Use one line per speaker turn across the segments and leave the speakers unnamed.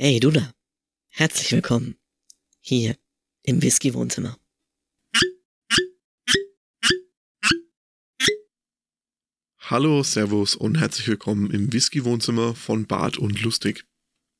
Hey, du da. Herzlich willkommen. Hier im Whisky-Wohnzimmer.
Hallo, Servus und herzlich willkommen im Whisky-Wohnzimmer von Bart und Lustig.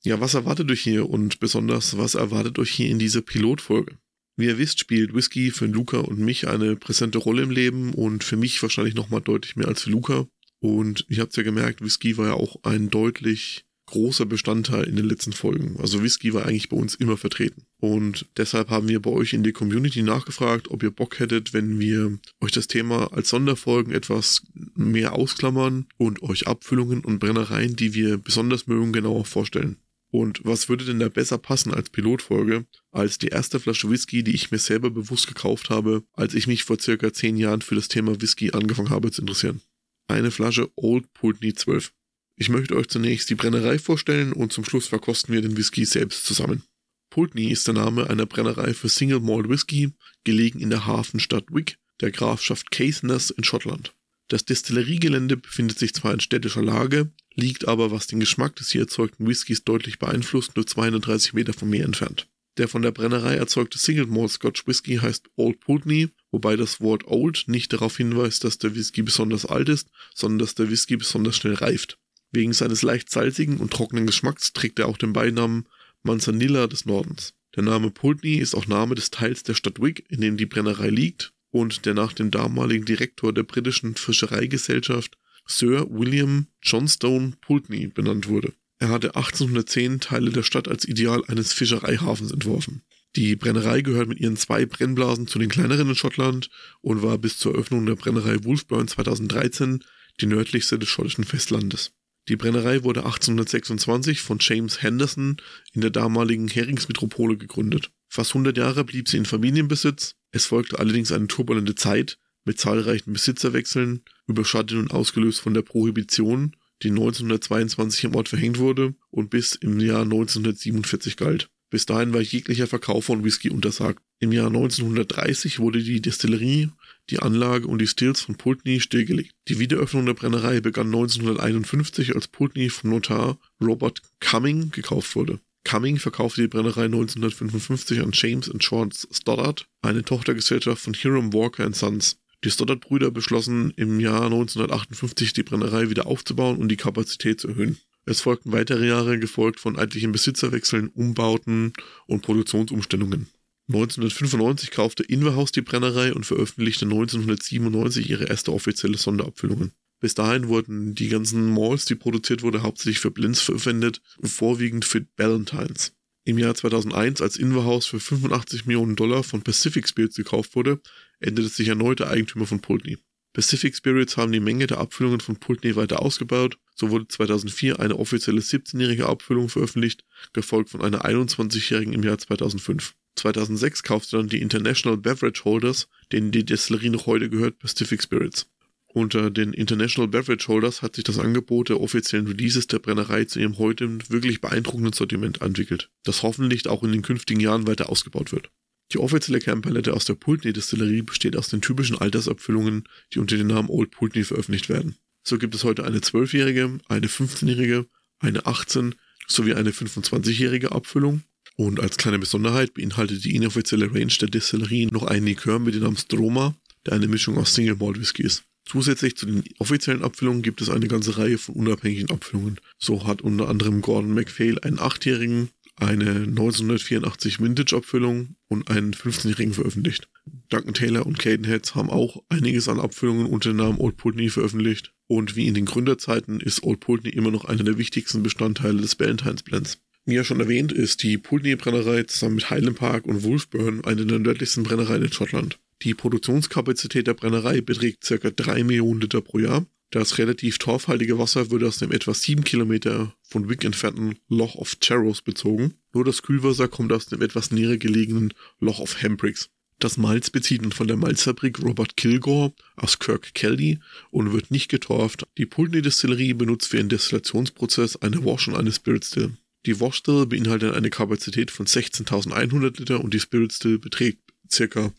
Ja, was erwartet euch hier und besonders was erwartet euch hier in dieser Pilotfolge? Wie ihr wisst, spielt Whisky für Luca und mich eine präsente Rolle im Leben und für mich wahrscheinlich nochmal deutlich mehr als für Luca. Und ihr habt ja gemerkt, Whisky war ja auch ein deutlich großer Bestandteil in den letzten Folgen. Also Whisky war eigentlich bei uns immer vertreten. Und deshalb haben wir bei euch in die Community nachgefragt, ob ihr Bock hättet, wenn wir euch das Thema als Sonderfolgen etwas mehr ausklammern und euch Abfüllungen und Brennereien, die wir besonders mögen, genauer vorstellen. Und was würde denn da besser passen als Pilotfolge, als die erste Flasche Whisky, die ich mir selber bewusst gekauft habe, als ich mich vor circa zehn Jahren für das Thema Whisky angefangen habe zu interessieren? Eine Flasche Old Pulteney 12. Ich möchte euch zunächst die Brennerei vorstellen und zum Schluss verkosten wir den Whisky selbst zusammen. Pulteney ist der Name einer Brennerei für Single Malt Whisky, gelegen in der Hafenstadt Wick, der Grafschaft Caithness in Schottland. Das Destilleriegelände befindet sich zwar in städtischer Lage, liegt aber, was den Geschmack des hier erzeugten Whiskys deutlich beeinflusst, nur 230 Meter vom Meer entfernt. Der von der Brennerei erzeugte Single Malt Scotch Whisky heißt Old Pulteney, wobei das Wort Old nicht darauf hinweist, dass der Whisky besonders alt ist, sondern dass der Whisky besonders schnell reift. Wegen seines leicht salzigen und trockenen Geschmacks trägt er auch den Beinamen Manzanilla des Nordens. Der Name Pulteney ist auch Name des Teils der Stadt Wick, in dem die Brennerei liegt und der nach dem damaligen Direktor der britischen Fischereigesellschaft Sir William Johnstone Pulteney benannt wurde. Er hatte 1810 Teile der Stadt als Ideal eines Fischereihafens entworfen. Die Brennerei gehört mit ihren zwei Brennblasen zu den kleineren in Schottland und war bis zur Eröffnung der Brennerei Wolfburn 2013 die nördlichste des schottischen Festlandes. Die Brennerei wurde 1826 von James Henderson in der damaligen Heringsmetropole gegründet. Fast 100 Jahre blieb sie in Familienbesitz. Es folgte allerdings eine turbulente Zeit mit zahlreichen Besitzerwechseln, überschattet und ausgelöst von der Prohibition, die 1922 im Ort verhängt wurde und bis im Jahr 1947 galt. Bis dahin war jeglicher Verkauf von Whisky untersagt. Im Jahr 1930 wurde die Destillerie die Anlage und die Stills von Pulteney stillgelegt. Die Wiederöffnung der Brennerei begann 1951, als Pulteney vom Notar Robert Cumming gekauft wurde. Cumming verkaufte die Brennerei 1955 an James and Shorts Stoddard, eine Tochtergesellschaft von Hiram Walker Sons. Die Stoddard-Brüder beschlossen im Jahr 1958 die Brennerei wieder aufzubauen und die Kapazität zu erhöhen. Es folgten weitere Jahre, gefolgt von etlichen Besitzerwechseln, Umbauten und Produktionsumstellungen. 1995 kaufte Inverhaus die Brennerei und veröffentlichte 1997 ihre erste offizielle Sonderabfüllungen. Bis dahin wurden die ganzen Malls, die produziert wurde, hauptsächlich für Blends verwendet, vorwiegend für Ballantines. Im Jahr 2001, als Inverhaus für 85 Millionen Dollar von Pacific Spirits gekauft wurde, änderte sich erneut der Eigentümer von Pulteney. Pacific Spirits haben die Menge der Abfüllungen von Pulteney weiter ausgebaut. So wurde 2004 eine offizielle 17-jährige Abfüllung veröffentlicht, gefolgt von einer 21-jährigen im Jahr 2005. 2006 kaufte dann die International Beverage Holders, denen die Destillerie noch heute gehört, Pacific Spirits. Unter den International Beverage Holders hat sich das Angebot der offiziellen Releases der Brennerei zu ihrem heute wirklich beeindruckenden Sortiment entwickelt, das hoffentlich auch in den künftigen Jahren weiter ausgebaut wird. Die offizielle Kernpalette aus der Pulteney Destillerie besteht aus den typischen Altersabfüllungen, die unter dem Namen Old Pulteney veröffentlicht werden. So gibt es heute eine 12-jährige, eine 15-jährige, eine 18 sowie eine 25-jährige Abfüllung und als kleine Besonderheit beinhaltet die inoffizielle Range der Destillerie noch einen Likör mit dem Namen Stroma, der eine Mischung aus Single Malt Whisky ist. Zusätzlich zu den offiziellen Abfüllungen gibt es eine ganze Reihe von unabhängigen Abfüllungen. So hat unter anderem Gordon MacPhail einen 8-jährigen, eine 1984 Vintage-Abfüllung und einen 15-jährigen veröffentlicht. Duncan Taylor und Cadenheads haben auch einiges an Abfüllungen unter dem Namen Old Putney veröffentlicht. Und wie in den Gründerzeiten ist Old Putney immer noch einer der wichtigsten Bestandteile des Valentine's Blends. Wie ja schon erwähnt, ist die Pulteney-Brennerei zusammen mit Highland Park und Wolfburn eine der nördlichsten Brennereien in Schottland. Die Produktionskapazität der Brennerei beträgt ca. 3 Millionen Liter pro Jahr. Das relativ torfhaltige Wasser wird aus dem etwa 7 Kilometer von Wick entfernten Loch of Charrows bezogen. Nur das Kühlwasser kommt aus dem etwas näher gelegenen Loch of Hempricks. Das Malz bezieht man von der Malzfabrik Robert Kilgore aus Kirk Kelly und wird nicht getorft. Die Pulteney Distillerie benutzt für ihren Destillationsprozess eine Wash und eine Spirit Still. Die Wash Still beinhaltet eine Kapazität von 16.100 Liter und die Spirit Still beträgt ca.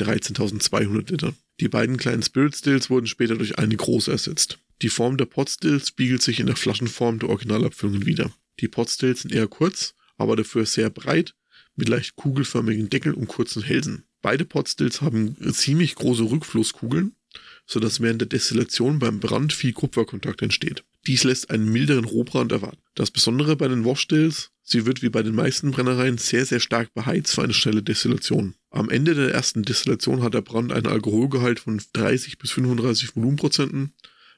13.200 Liter. Die beiden kleinen Spirit Stills wurden später durch eine große ersetzt. Die Form der Pot Stills spiegelt sich in der Flaschenform der Originalabfüllungen wider. Die Pot Stills sind eher kurz, aber dafür sehr breit, mit leicht kugelförmigen Deckel und kurzen Hälsen. Beide Potstills haben ziemlich große Rückflusskugeln, sodass während der Destillation beim Brand viel Kupferkontakt entsteht. Dies lässt einen milderen Rohbrand erwarten. Das Besondere bei den Washstills, sie wird wie bei den meisten Brennereien sehr, sehr stark beheizt für eine schnelle Destillation. Am Ende der ersten Destillation hat der Brand einen Alkoholgehalt von 30 bis 35 Volumenprozenten,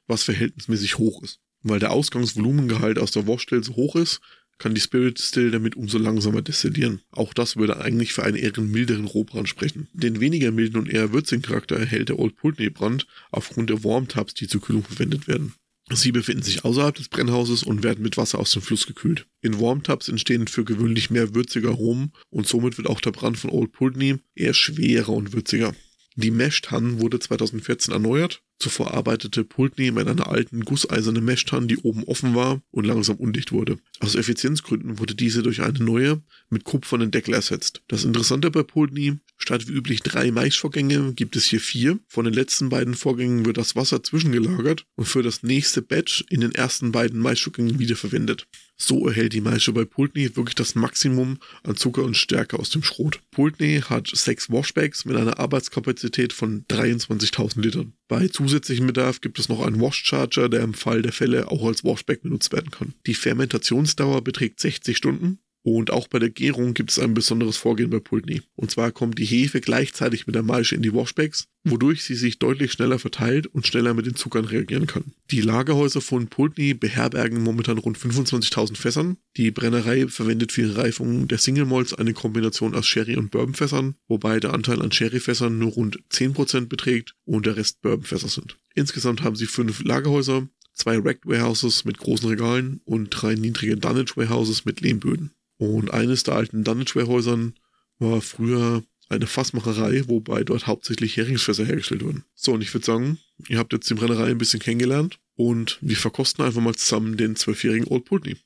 was verhältnismäßig hoch ist. Weil der Ausgangsvolumengehalt aus der Washstill so hoch ist, kann die Spirit Still damit umso langsamer destillieren. Auch das würde eigentlich für einen eher milderen Rohbrand sprechen. Den weniger milden und eher würzigen Charakter erhält der Old Pulteney Brand aufgrund der Warm Tubs, die zur Kühlung verwendet werden. Sie befinden sich außerhalb des Brennhauses und werden mit Wasser aus dem Fluss gekühlt. In Warmtubs entstehen für gewöhnlich mehr würzige Aromen und somit wird auch der Brand von Old Pulteney eher schwerer und würziger. Die Meshtan wurde 2014 erneuert. Zuvor arbeitete Pulteney mit einer alten gusseisernen Meshtan, die oben offen war und langsam undicht wurde. Aus Effizienzgründen wurde diese durch eine neue mit kupfernen Deckel ersetzt. Das Interessante bei Pulteney, statt wie üblich drei Maischvorgänge gibt es hier vier. Von den letzten beiden Vorgängen wird das Wasser zwischengelagert und für das nächste Batch in den ersten beiden Maischvorgängen wiederverwendet. So erhält die Maische bei Pulteney wirklich das Maximum an Zucker und Stärke aus dem Schrot. Pulteney hat sechs Washbags mit einer Arbeitskapazität von 23.000 Litern. Bei zusätzlichem Bedarf gibt es noch einen Wash Charger, der im Fall der Fälle auch als Washbag benutzt werden kann. Die Fermentationsdauer beträgt 60 Stunden und auch bei der Gärung gibt es ein besonderes Vorgehen bei Pulteney. Und zwar kommt die Hefe gleichzeitig mit der Maische in die Washbags, wodurch sie sich deutlich schneller verteilt und schneller mit den Zuckern reagieren kann. Die Lagerhäuser von Pulteney beherbergen momentan rund 25.000 Fässern. Die Brennerei verwendet für die Reifung der Single Malts eine Kombination aus Sherry- und Bourbonfässern, wobei der Anteil an Sherryfässern nur rund 10% beträgt und der Rest Bourbonfässer sind. Insgesamt haben sie fünf Lagerhäuser, zwei Racked Warehouses mit großen Regalen und drei niedrige Dunnage Warehouses mit Lehmböden. Und eines der alten Dunnage-Warehäusern war früher eine Fassmacherei, wobei dort hauptsächlich Heringsfässer hergestellt wurden. So, und ich würde sagen, ihr habt jetzt die Brennerei ein bisschen kennengelernt und wir verkosten einfach mal zusammen den zwölfjährigen Old Pulteney.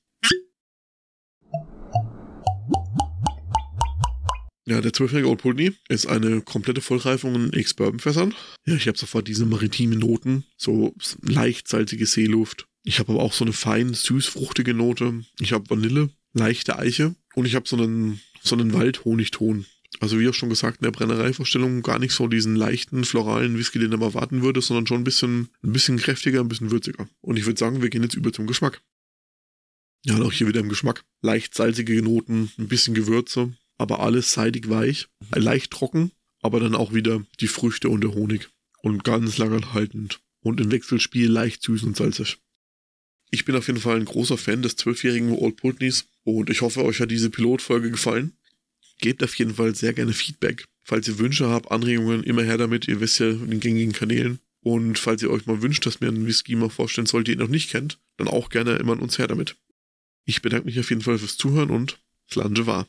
Ja, der zwölfjährige Old Pulteney ist eine komplette Vollreifung in Ex-Bourbon-Fässern. Ja, ich habe sofort diese maritimen Noten, so leicht salzige Seeluft. Ich habe aber auch so eine fein süß-fruchtige Note. Ich habe Vanille, leichte Eiche und ich habe so einen, so einen Waldhonigton. Also wie auch schon gesagt, in der Brennereivorstellung gar nicht so diesen leichten, floralen Whisky, den man erwarten würde, sondern schon ein bisschen, ein bisschen kräftiger, ein bisschen würziger. Und ich würde sagen, wir gehen jetzt über zum Geschmack. Ja, auch hier wieder im Geschmack. Leicht salzige Noten, ein bisschen Gewürze, aber alles seidig weich, leicht trocken, aber dann auch wieder die Früchte und der Honig. Und ganz haltend. Und im Wechselspiel leicht süß und salzig. Ich bin auf jeden Fall ein großer Fan des zwölfjährigen Old Pultneys und ich hoffe, euch hat diese Pilotfolge gefallen. Gebt auf jeden Fall sehr gerne Feedback. Falls ihr Wünsche habt, Anregungen, immer her damit. Ihr wisst ja in den gängigen Kanälen. Und falls ihr euch mal wünscht, dass mir einen Whisky mal vorstellen sollt, den ihr noch nicht kennt, dann auch gerne immer an uns her damit. Ich bedanke mich auf jeden Fall fürs Zuhören und Slange war.